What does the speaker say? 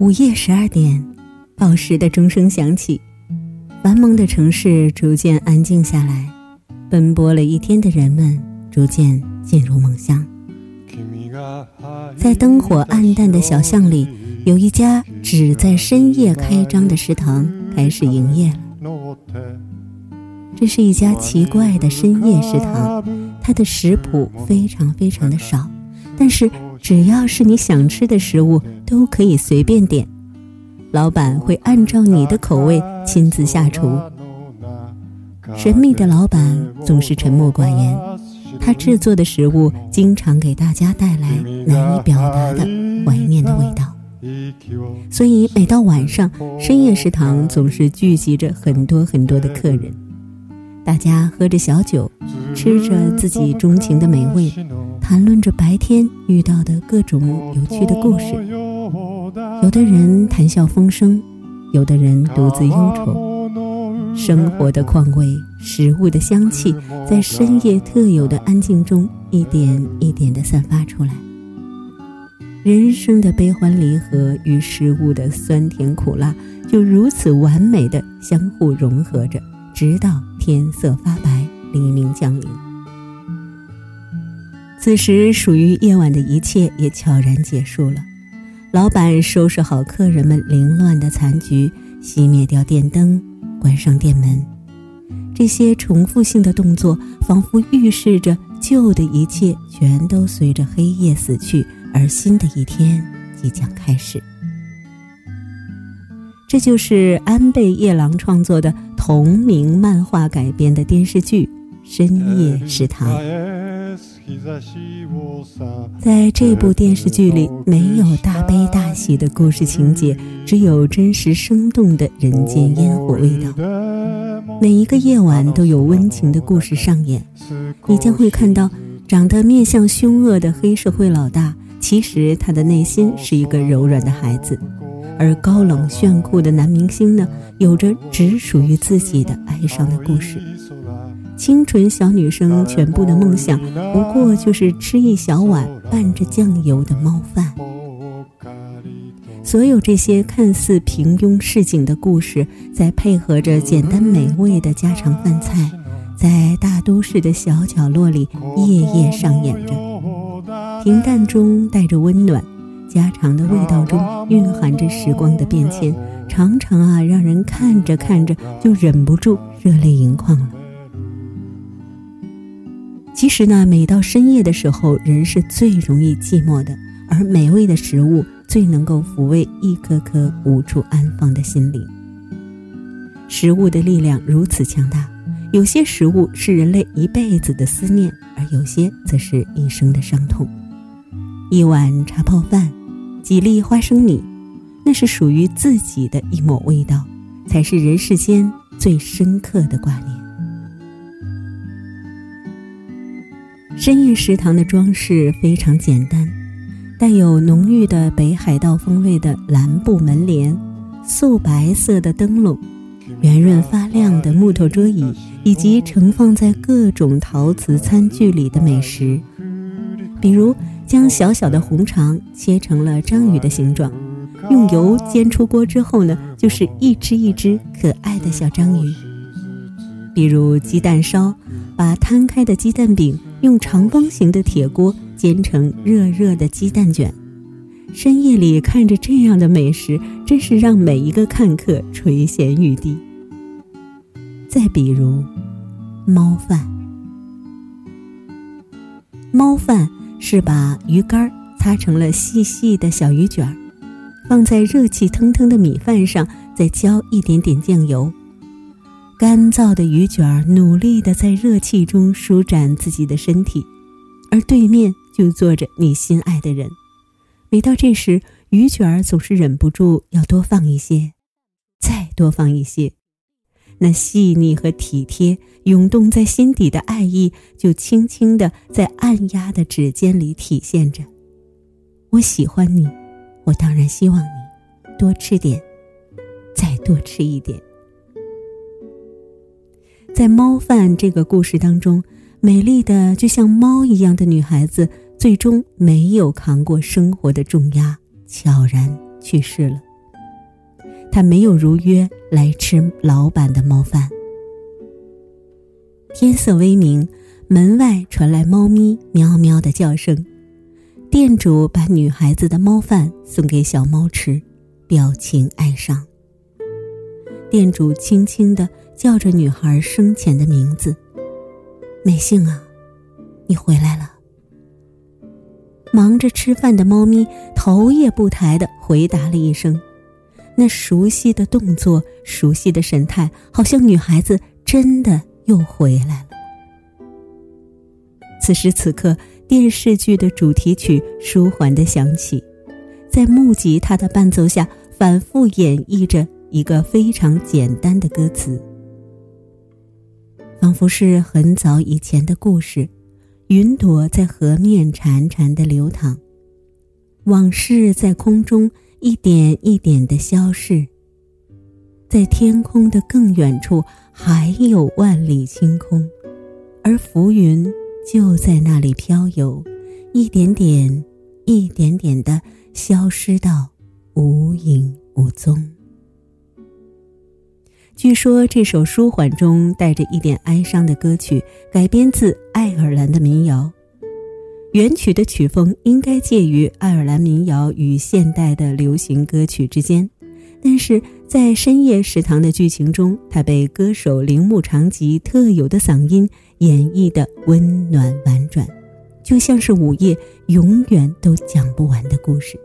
午夜十二点，报时的钟声响起，繁忙的城市逐渐安静下来，奔波了一天的人们逐渐进入梦乡。在灯火暗淡的小巷里，有一家只在深夜开张的食堂开始营业了。这是一家奇怪的深夜食堂，它的食谱非常非常的少，但是。只要是你想吃的食物，都可以随便点，老板会按照你的口味亲自下厨。神秘的老板总是沉默寡言，他制作的食物经常给大家带来难以表达的怀念的味道。所以每到晚上，深夜食堂总是聚集着很多很多的客人，大家喝着小酒，吃着自己钟情的美味。谈论着白天遇到的各种有趣的故事，有的人谈笑风生，有的人独自忧愁。生活的况味，食物的香气，在深夜特有的安静中，一点一点地散发出来。人生的悲欢离合与食物的酸甜苦辣，就如此完美的相互融合着，直到天色发白，黎明降临。此时，属于夜晚的一切也悄然结束了。老板收拾好客人们凌乱的残局，熄灭掉电灯，关上店门。这些重复性的动作，仿佛预示着旧的一切全都随着黑夜死去，而新的一天即将开始。这就是安倍夜郎创作的同名漫画改编的电视剧《深夜食堂》。在这部电视剧里，没有大悲大喜的故事情节，只有真实生动的人间烟火味道。每一个夜晚都有温情的故事上演，你将会看到长得面相凶恶的黑社会老大，其实他的内心是一个柔软的孩子；而高冷炫酷的男明星呢，有着只属于自己的哀伤的故事。清纯小女生全部的梦想，不过就是吃一小碗拌着酱油的猫饭。所有这些看似平庸市井的故事，再配合着简单美味的家常饭菜，在大都市的小角落里夜夜上演着。平淡中带着温暖，家常的味道中蕴含着时光的变迁，常常啊，让人看着看着就忍不住热泪盈眶了。其实呢，每到深夜的时候，人是最容易寂寞的，而美味的食物最能够抚慰一颗颗无处安放的心灵。食物的力量如此强大，有些食物是人类一辈子的思念，而有些则是一生的伤痛。一碗茶泡饭，几粒花生米，那是属于自己的一抹味道，才是人世间最深刻的挂念。深夜食堂的装饰非常简单，带有浓郁的北海道风味的蓝布门帘、素白色的灯笼、圆润发亮的木头桌椅，以及盛放在各种陶瓷餐具里的美食，比如将小小的红肠切成了章鱼的形状，用油煎出锅之后呢，就是一只一只可爱的小章鱼；比如鸡蛋烧，把摊开的鸡蛋饼。用长方形的铁锅煎成热热的鸡蛋卷，深夜里看着这样的美食，真是让每一个看客垂涎欲滴。再比如，猫饭。猫饭是把鱼干擦成了细细的小鱼卷儿，放在热气腾腾的米饭上，再浇一点点酱油。干燥的鱼卷儿努力地在热气中舒展自己的身体，而对面就坐着你心爱的人。每到这时，鱼卷儿总是忍不住要多放一些，再多放一些。那细腻和体贴涌动在心底的爱意，就轻轻地在按压的指尖里体现着。我喜欢你，我当然希望你多吃点，再多吃一点。在猫饭这个故事当中，美丽的就像猫一样的女孩子，最终没有扛过生活的重压，悄然去世了。他没有如约来吃老板的猫饭。天色微明，门外传来猫咪喵喵的叫声。店主把女孩子的猫饭送给小猫吃，表情哀伤。店主轻轻的叫着女孩生前的名字：“美幸啊，你回来了。”忙着吃饭的猫咪头也不抬地回答了一声，那熟悉的动作、熟悉的神态，好像女孩子真的又回来了。此时此刻，电视剧的主题曲舒缓地响起，在木吉他的伴奏下，反复演绎着一个非常简单的歌词，仿佛是很早以前的故事。云朵在河面潺潺的流淌，往事在空中一点一点的消逝。在天空的更远处，还有万里晴空，而浮云就在那里飘游，一点点、一点点的消失到无影无踪。据说这首舒缓中带着一点哀伤的歌曲改编自爱尔兰的民谣，原曲的曲风应该介于爱尔兰民谣与现代的流行歌曲之间，但是在深夜食堂的剧情中，它被歌手铃木长吉特有的嗓音演绎的温暖婉转，就像是午夜永远都讲不完的故事。